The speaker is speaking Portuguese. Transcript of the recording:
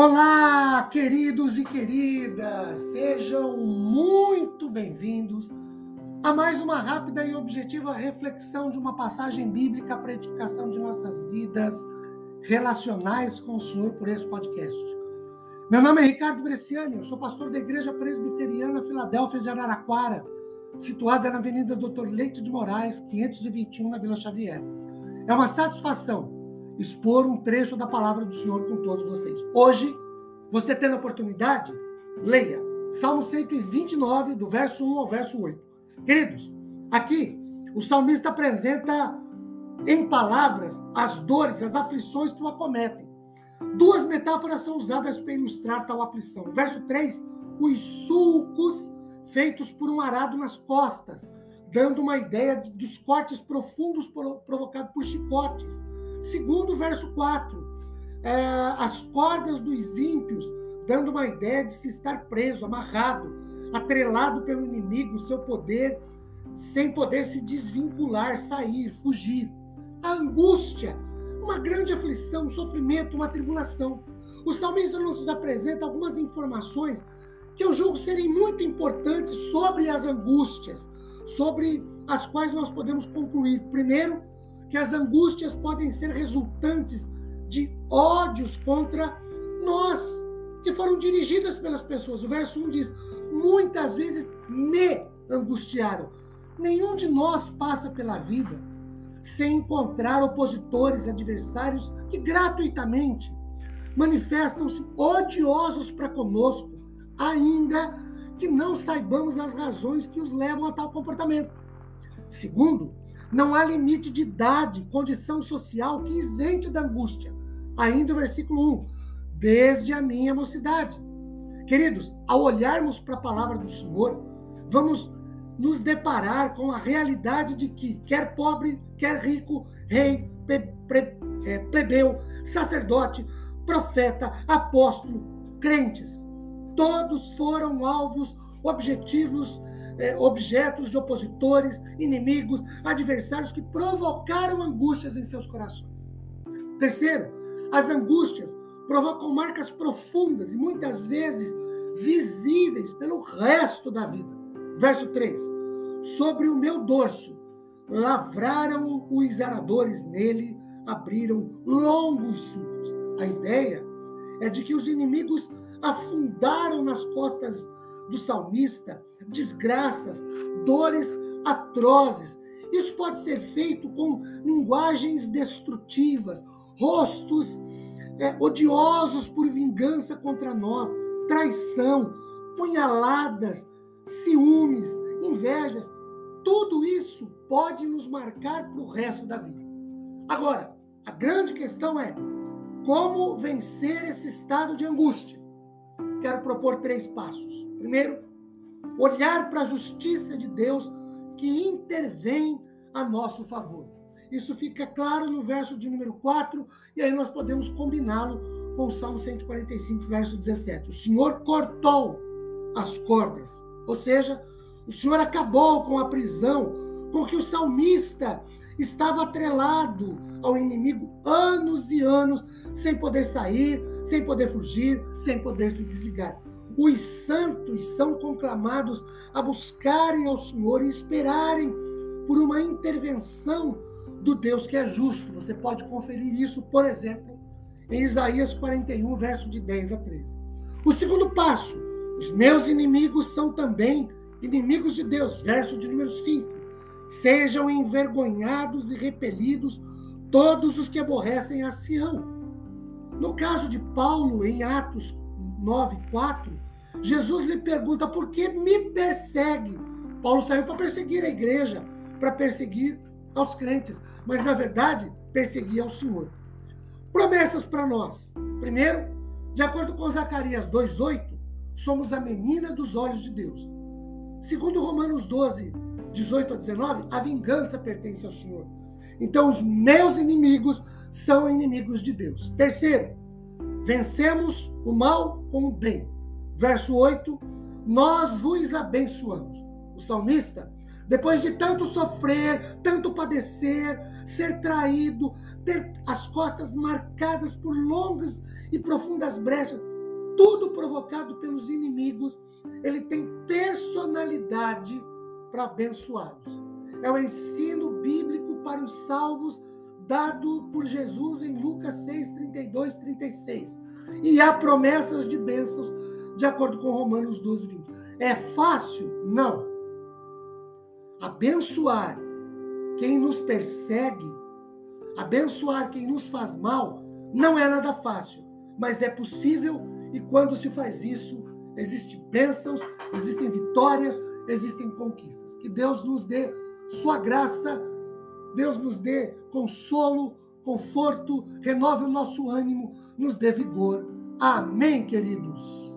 Olá, queridos e queridas, sejam muito bem-vindos a mais uma rápida e objetiva reflexão de uma passagem bíblica para edificação de nossas vidas relacionais com o Senhor por esse podcast. Meu nome é Ricardo Bresciani, eu sou pastor da Igreja Presbiteriana Filadélfia de Araraquara, situada na Avenida Doutor Leite de Moraes, 521, na Vila Xavier. É uma satisfação expor um trecho da palavra do Senhor com todos vocês. Hoje, você tendo a oportunidade, leia Salmo 129, do verso 1 ao verso 8. Queridos, aqui o salmista apresenta em palavras as dores, as aflições que o acometem. Duas metáforas são usadas para ilustrar tal aflição. verso 3, os sulcos feitos por um arado nas costas, dando uma ideia de, dos cortes profundos provocados por chicotes Segundo verso 4, é, as cordas dos ímpios, dando uma ideia de se estar preso, amarrado, atrelado pelo inimigo, seu poder, sem poder se desvincular, sair, fugir. A angústia, uma grande aflição, um sofrimento, uma tribulação. O salmista nos apresenta algumas informações que eu julgo serem muito importantes sobre as angústias, sobre as quais nós podemos concluir. Primeiro, que as angústias podem ser resultantes de ódios contra nós, que foram dirigidas pelas pessoas. O verso 1 diz: muitas vezes me angustiaram. Nenhum de nós passa pela vida sem encontrar opositores, adversários que gratuitamente manifestam-se odiosos para conosco, ainda que não saibamos as razões que os levam a tal comportamento. Segundo, não há limite de idade, condição social que isente da angústia. Ainda o versículo 1. Desde a minha mocidade. Queridos, ao olharmos para a palavra do Senhor, vamos nos deparar com a realidade de que, quer pobre, quer rico, rei, é, plebeu, sacerdote, profeta, apóstolo, crentes, todos foram alvos objetivos é, objetos de opositores, inimigos, adversários que provocaram angústias em seus corações. Terceiro, as angústias provocam marcas profundas e muitas vezes visíveis pelo resto da vida. Verso 3: Sobre o meu dorso lavraram os aradores nele, abriram longos sulcos. A ideia é de que os inimigos afundaram nas costas do salmista desgraças, dores atrozes. Isso pode ser feito com linguagens destrutivas, rostos é, odiosos por vingança contra nós, traição, punhaladas, ciúmes, invejas. Tudo isso pode nos marcar para o resto da vida. Agora, a grande questão é como vencer esse estado de angústia. Quero propor três passos. Primeiro, olhar para a justiça de Deus que intervém a nosso favor. Isso fica claro no verso de número 4, e aí nós podemos combiná-lo com o Salmo 145, verso 17. O Senhor cortou as cordas, ou seja, o Senhor acabou com a prisão com que o salmista estava atrelado ao inimigo anos e anos, sem poder sair, sem poder fugir, sem poder se desligar os santos são conclamados a buscarem ao Senhor e esperarem por uma intervenção do Deus que é justo. Você pode conferir isso, por exemplo, em Isaías 41, verso de 10 a 13. O segundo passo, os meus inimigos são também inimigos de Deus, verso de número 5. Sejam envergonhados e repelidos todos os que aborrecem a Sião. No caso de Paulo, em Atos 9, 4, Jesus lhe pergunta por que me persegue. Paulo saiu para perseguir a igreja, para perseguir aos crentes, mas na verdade perseguia ao Senhor. Promessas para nós. Primeiro, de acordo com Zacarias 2:8, somos a menina dos olhos de Deus. Segundo Romanos 12, 18 a 19, a vingança pertence ao Senhor. Então os meus inimigos são inimigos de Deus. Terceiro, vencemos o mal com o bem. Verso 8: Nós vos abençoamos. O salmista, depois de tanto sofrer, tanto padecer, ser traído, ter as costas marcadas por longas e profundas brechas, tudo provocado pelos inimigos, ele tem personalidade para abençoá-los. É o ensino bíblico para os salvos dado por Jesus em Lucas 6, 32, 36. E há promessas de bênçãos de acordo com Romanos 12, 20. É fácil? Não. Abençoar quem nos persegue, abençoar quem nos faz mal, não é nada fácil, mas é possível e quando se faz isso, existem bênçãos, existem vitórias, existem conquistas. Que Deus nos dê sua graça, Deus nos dê consolo, conforto, renove o nosso ânimo, nos dê vigor. Amém, queridos.